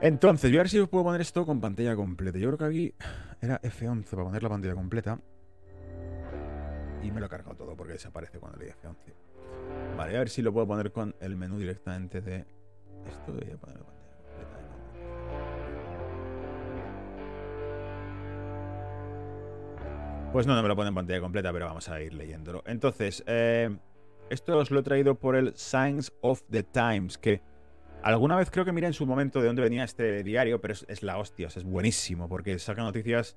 Entonces, voy a ver si puedo poner esto con pantalla completa. Yo creo que aquí era F11 para poner la pantalla completa. Y me lo he cargado todo porque desaparece cuando le doy F11. Vale, a ver si lo puedo poner con el menú directamente de esto. Voy a poner la pantalla completa. Pues no, no me lo pone en pantalla completa, pero vamos a ir leyéndolo. Entonces, eh, esto os lo he traído por el Signs of the Times, que alguna vez creo que miré en su momento de dónde venía este diario, pero es, la hostia, es buenísimo, porque saca noticias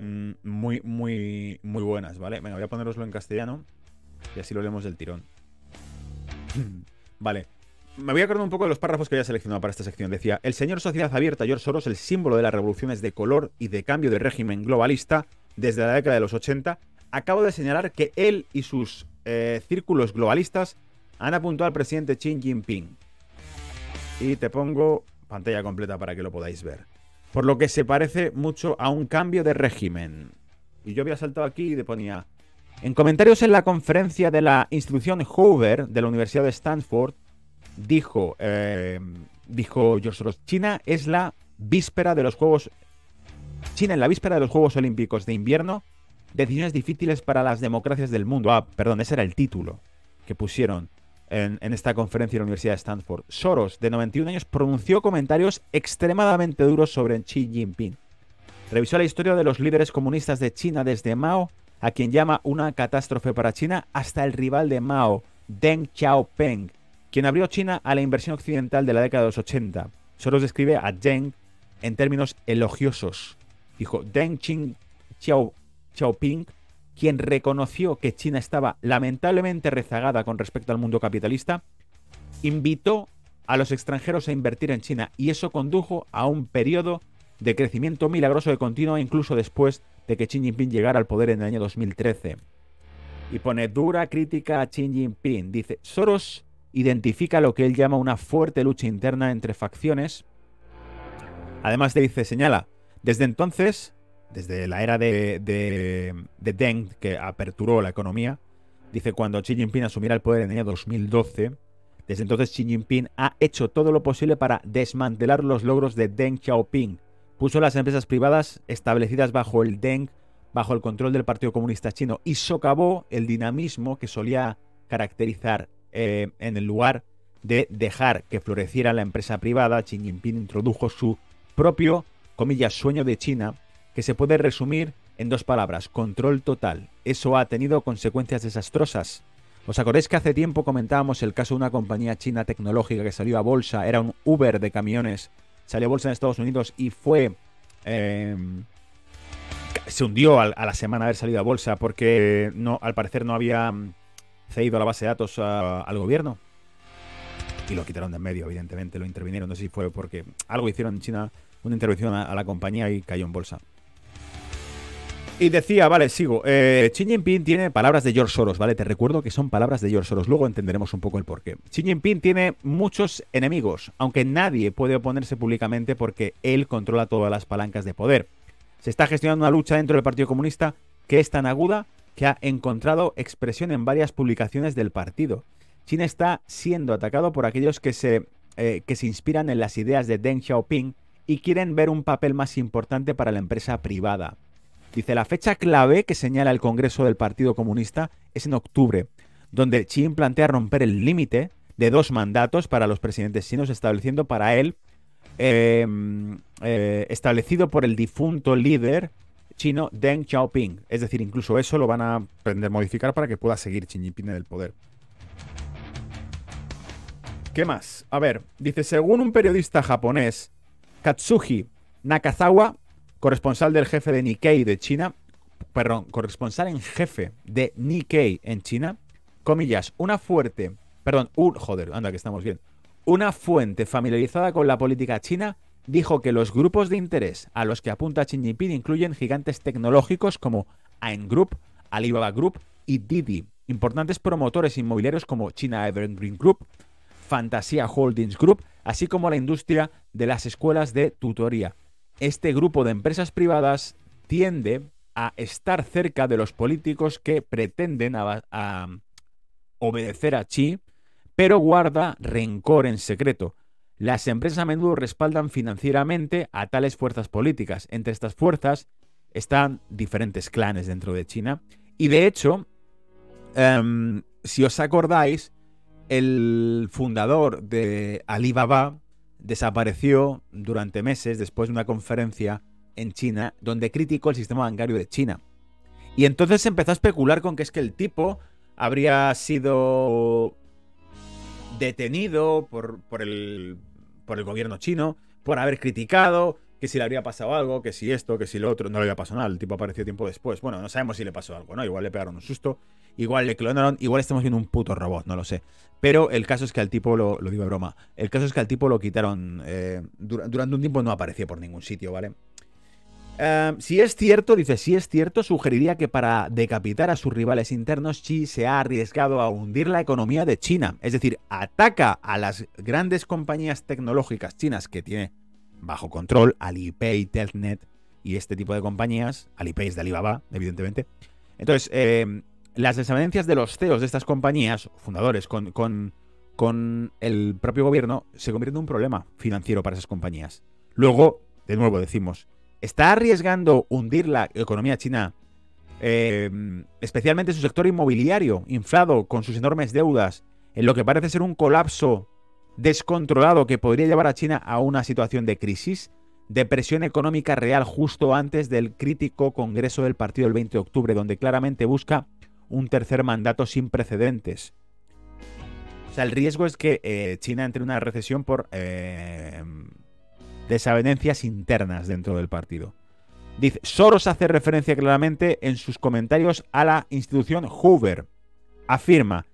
mm, muy, muy, muy buenas, ¿vale? Venga, voy a poneroslo en castellano y así lo leemos del tirón. vale. Me voy a acordar un poco de los párrafos que había seleccionado para esta sección. Decía, el señor Sociedad Abierta, George Soros, el símbolo de las revoluciones de color y de cambio de régimen globalista desde la década de los 80, acabo de señalar que él y sus eh, círculos globalistas han apuntado al presidente Xi Jinping. Y te pongo pantalla completa para que lo podáis ver. Por lo que se parece mucho a un cambio de régimen. Y yo había saltado aquí y te ponía... En comentarios en la conferencia de la institución Hoover de la Universidad de Stanford, dijo, eh, dijo George Soros, China es la víspera de los Juegos... China en la víspera de los Juegos Olímpicos de invierno Decisiones difíciles para las democracias del mundo. Ah, perdón, ese era el título que pusieron en, esta conferencia en la Universidad de Stanford. Soros, de 91 años, pronunció comentarios extremadamente duros sobre Xi Jinping. Revisó la historia de los líderes comunistas de China desde Mao, a quien llama una catástrofe para China, hasta el rival de Mao, Deng Xiaoping, quien abrió China a la inversión occidental de la década de los 80. Soros describe a Deng en términos elogiosos. Dijo, Deng Xiaoping Xiaoping, quien reconoció que China estaba lamentablemente rezagada con respecto al mundo capitalista, invitó a los extranjeros a invertir en China y eso condujo a un periodo de crecimiento milagroso de continuo incluso después de que Xi Jinping llegara al poder en el año 2013. Y pone dura crítica a Xi Jinping. Dice, Soros identifica lo que él llama una fuerte lucha interna entre facciones. Además de dice, señala, desde entonces desde la era de, de, Deng, que aperturó la economía, dice cuando Xi Jinping asumiera el poder en el año 2012, desde entonces Xi Jinping ha hecho todo lo posible para desmantelar los logros de Deng Xiaoping. Puso las empresas privadas establecidas bajo el Deng, bajo el control del Partido Comunista Chino, y socavó el dinamismo que solía caracterizar eh, en el lugar de dejar que floreciera la empresa privada. Xi Jinping introdujo su propio, comillas, sueño de China, que se puede resumir en dos palabras, control total. Eso ha tenido consecuencias desastrosas. ¿Os acordáis que hace tiempo comentábamos el caso de una compañía china tecnológica que salió a bolsa, era un Uber de camiones, salió a bolsa en Estados Unidos y fue... Em, se hundió a, la semana de haber salido a bolsa porque no, al parecer no había mm, cedido la base de datos al gobierno. Y lo quitaron de en medio, evidentemente, lo intervinieron. No sé si fue porque algo hicieron en China, una intervención a la compañía y cayó en bolsa. Y decía, vale, sigo. Eh, Xi Jinping tiene palabras de George Soros, ¿vale? Te recuerdo que son palabras de George Soros. Luego entenderemos un poco el porqué. Xi Jinping tiene muchos enemigos, aunque nadie puede oponerse públicamente porque él controla todas las palancas de poder. Se está gestionando una lucha dentro del Partido Comunista que es tan aguda que ha encontrado expresión en varias publicaciones del partido. China está siendo atacado por aquellos que se, eh, que se inspiran en las ideas de Deng Xiaoping y quieren ver un papel más importante para la empresa privada. Dice, la fecha clave que señala el Congreso del Partido Comunista es en octubre, donde Xi plantea romper el límite de dos mandatos para los presidentes chinos, estableciendo para él, em, eh, establecido por el difunto líder chino Deng Xiaoping. Es decir, incluso eso lo van a aprender a modificar para que pueda seguir Xi Jinping en el poder. ¿Qué más? A ver, dice, según un periodista japonés, Katsuhi Nakazawa corresponsal del jefe de Nikkei de China, perdón, corresponsal en jefe de Nikkei en China, comillas, una fuerte, perdón, un, joder, anda que estamos bien, una fuente familiarizada con la política china dijo que los grupos de interés a los que apunta Xi Jinping incluyen gigantes tecnológicos como Ain Group, Alibaba Group y Didi, importantes promotores inmobiliarios como China Evergreen Group, Fantasia Holdings Group, así como la industria de las escuelas de tutoría este grupo de empresas privadas tiende a estar cerca de los políticos que pretenden obedecer a Xi, pero guarda rencor en secreto. las empresas a menudo respaldan financieramente a tales fuerzas políticas. Entre estas fuerzas están diferentes clanes dentro de China. Y de hecho, em, si os acordáis, el fundador de Alibaba desapareció durante meses después de una conferencia en China donde criticó el sistema bancario de China. Y entonces se empezó a especular con que es que el tipo habría sido detenido por, por, el, por el gobierno chino, por haber criticado, que si le habría pasado algo, que si esto, que si lo otro, no le había pasado nada. El tipo apareció tiempo después. Bueno, no sabemos si le pasó algo, ¿no? Igual le pegaron un susto, igual le clonaron, igual estamos viendo un puto robot, no lo sé. Pero el caso es que al tipo, lo, lo digo broma, el caso es que al tipo lo quitaron, eh, durante un tiempo no apareció por ningún sitio, ¿vale? Eh, si es cierto, dice, si es cierto, sugeriría que para decapitar a sus rivales internos, Xi se ha arriesgado a hundir la economía de China. Es decir, ataca a las grandes compañías tecnológicas chinas que tiene bajo control, Alipay, Telnet y este tipo de compañías. Alipay es de Alibaba, evidentemente. Entonces, eh, las desavenencias de los CEOs de estas compañías, fundadores, con, con, con el propio gobierno, se convierten en un problema financiero para esas compañías. Luego, de nuevo decimos, ¿está arriesgando hundir la economía china, eh, especialmente su sector inmobiliario, inflado con sus enormes deudas, en lo que parece ser un colapso descontrolado que podría llevar a China a una situación de crisis? depresión económica real justo antes del crítico Congreso del Partido del 20 de octubre, donde claramente busca un tercer mandato sin precedentes. O sea, el riesgo es que eh, China entre en una recesión por eh, desavenencias internas dentro del partido. Dice, Soros hace referencia claramente en sus comentarios a la institución Hoover. Afirma,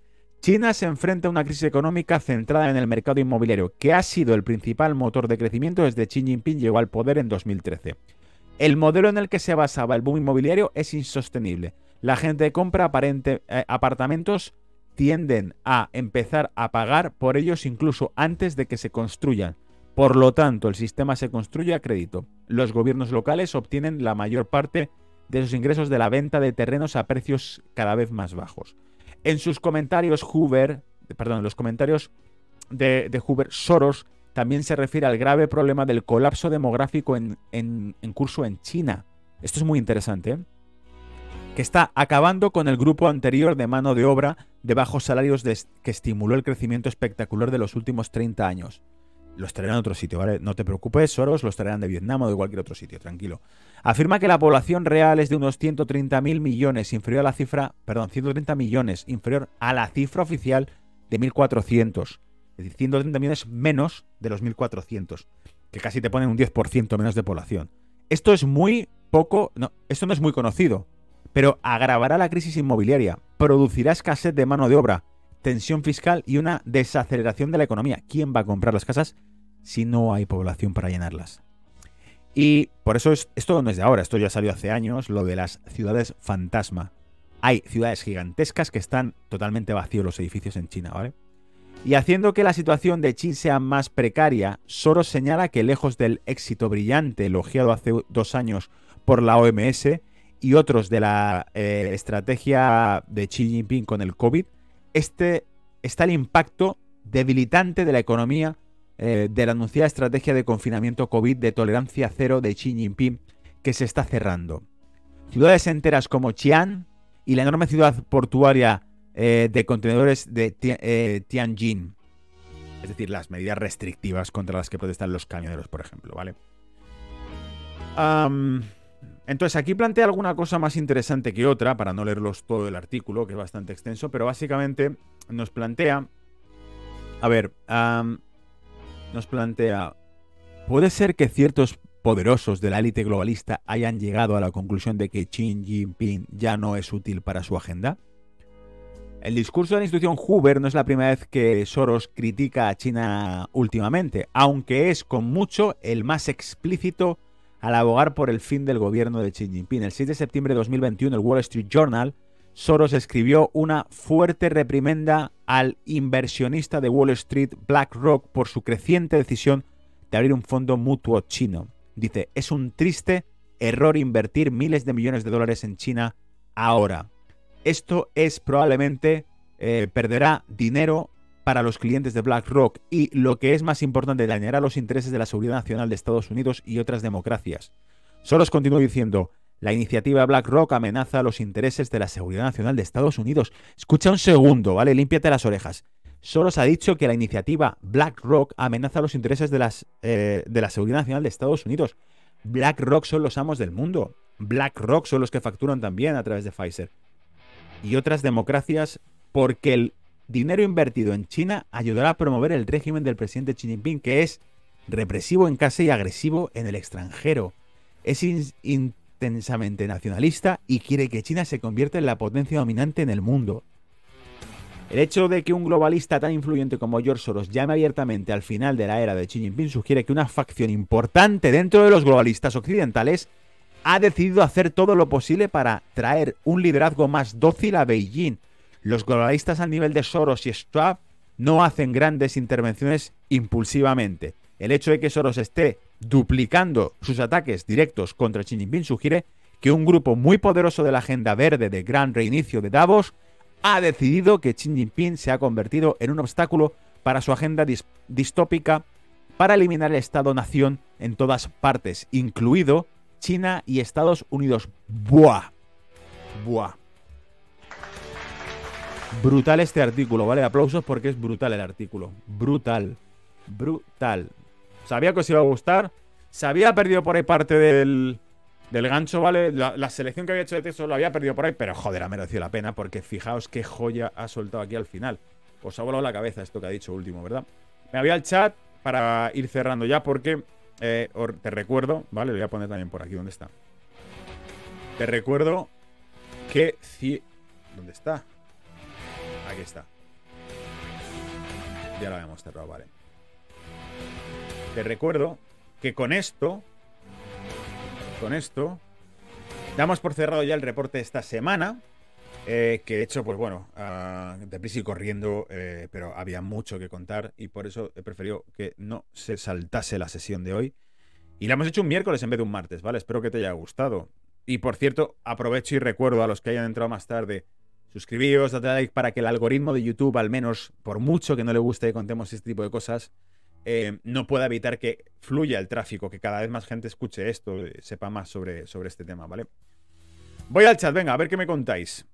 China se enfrenta a una crisis económica centrada en el mercado inmobiliario, que ha sido el principal motor de crecimiento desde Xi Jinping llegó al poder en 2013. El modelo en el que se basaba el boom inmobiliario es insostenible. La gente compra aparente, eh, apartamentos, tienden a empezar a pagar por ellos incluso antes de que se construyan. Por lo tanto, el sistema se construye a crédito. Los gobiernos locales obtienen la mayor parte de sus ingresos de la venta de terrenos a precios cada vez más bajos. En sus comentarios, Hoover, perdón, los comentarios de, Hoover, Soros también se refiere al grave problema del colapso demográfico en, en curso en China. Esto es muy interesante. ¿eh? que está acabando con el grupo anterior de mano de obra de bajos salarios que estimuló el crecimiento espectacular de los últimos 30 años. Los traerán a otro sitio, ¿vale? No te preocupes, Soros, los traerán de Vietnam o de cualquier otro sitio, tranquilo. Afirma que la población real es de unos 130.000 millones, inferior a la cifra, perdón, 130 millones, inferior a la cifra oficial de 1.400. Es decir, 130 millones menos de los 1.400, que casi te ponen un 10% menos de población. Esto es muy poco, no, esto no es muy conocido pero agravará la crisis inmobiliaria, producirá escasez de mano de obra, tensión fiscal y una desaceleración de la economía. ¿Quién va a comprar las casas si no hay población para llenarlas? Y por eso esto no es de ahora, esto ya salió hace años, lo de las ciudades fantasma. Hay ciudades gigantescas que están totalmente vacíos los edificios en China, ¿vale? Y haciendo que la situación de China sea más precaria, Soros señala que lejos del éxito brillante elogiado hace dos años por la OMS, y otros de la eh, estrategia de Xi Jinping con el COVID, este, está el impacto debilitante de la economía eh, de la anunciada estrategia de confinamiento COVID de tolerancia cero de Xi Jinping que se está cerrando. Ciudades enteras como Xi'an y la enorme ciudad portuaria eh, de contenedores de Tianjin. Es decir, las medidas restrictivas contra las que protestan los camioneros, por ejemplo, ¿vale? Entonces aquí plantea alguna cosa más interesante que otra, para no leerlos todo el artículo, que es bastante extenso, pero básicamente nos plantea... A ver, nos plantea... ¿Puede ser que ciertos poderosos de la élite globalista hayan llegado a la conclusión de que Xi Jinping ya no es útil para su agenda? El discurso de la institución Hoover no es la primera vez que Soros critica a China últimamente, aunque es con mucho el más explícito al abogar por el fin del gobierno de Xi Jinping. El 6 de septiembre de 2021, el Wall Street Journal, Soros escribió una fuerte reprimenda al inversionista de Wall Street, BlackRock, por su creciente decisión de abrir un fondo mutuo chino. Dice, es un triste error invertir miles de millones de dólares en China ahora. Esto es probablemente, eh, perderá dinero para los clientes de BlackRock y, lo que es más importante, dañará los intereses de la seguridad nacional de Estados Unidos y otras democracias. Soros continuó diciendo, la iniciativa BlackRock amenaza los intereses de la seguridad nacional de Estados Unidos. Escucha un segundo, ¿vale? Límpiate las orejas. Soros ha dicho que la iniciativa BlackRock amenaza los intereses de, las, eh, de la seguridad nacional de Estados Unidos. BlackRock son los amos del mundo. BlackRock son los que facturan también a través de Pfizer. Y otras democracias porque el dinero invertido en China ayudará a promover el régimen del presidente Xi Jinping, que es represivo en casa y agresivo en el extranjero. Es intensamente nacionalista y quiere que China se convierta en la potencia dominante en el mundo. El hecho de que un globalista tan influyente como George Soros llame abiertamente al final de la era de Xi Jinping sugiere que una facción importante dentro de los globalistas occidentales ha decidido hacer todo lo posible para traer un liderazgo más dócil a Beijing. Los globalistas al nivel de Soros y Schwab no hacen grandes intervenciones impulsivamente. El hecho de que Soros esté duplicando sus ataques directos contra Xi Jinping sugiere que un grupo muy poderoso de la agenda verde de gran reinicio de Davos ha decidido que Xi Jinping se ha convertido en un obstáculo para su agenda distópica para eliminar el Estado-nación en todas partes, incluido China y Estados Unidos. ¡Buah! ¡Buah! Brutal este artículo, ¿vale? Aplausos porque es brutal el artículo. Brutal. Brutal. Sabía que os iba a gustar. Se había perdido por ahí parte del, del gancho, ¿vale? La, selección que había hecho de texto lo había perdido por ahí, pero joder, ha merecido la pena porque fijaos qué joya ha soltado aquí al final. Os ha volado la cabeza esto que ha dicho último, ¿verdad? Me había al chat para ir cerrando ya porque eh, te recuerdo, ¿vale? Lo voy a poner también por aquí, ¿dónde está? Te recuerdo que... ¿Dónde está? Aquí está. Ya lo habíamos cerrado, vale. Te recuerdo que con esto con esto, damos por cerrado ya el reporte de esta semana. Eh, que de hecho, pues bueno, uh, deprisa y corriendo, eh, pero había mucho que contar y por eso he preferido que no se saltase la sesión de hoy. Y la hemos hecho un miércoles en vez de un martes, ¿vale? Espero que te haya gustado. Y por cierto, aprovecho y recuerdo a los que hayan entrado más tarde, suscribíos, date like para que el algoritmo de YouTube, al menos, por mucho que no le guste que contemos este tipo de cosas, eh, no pueda evitar que fluya el tráfico, que cada vez más gente escuche esto, sepa más sobre, sobre este tema, ¿vale? Voy al chat, venga, a ver qué me contáis.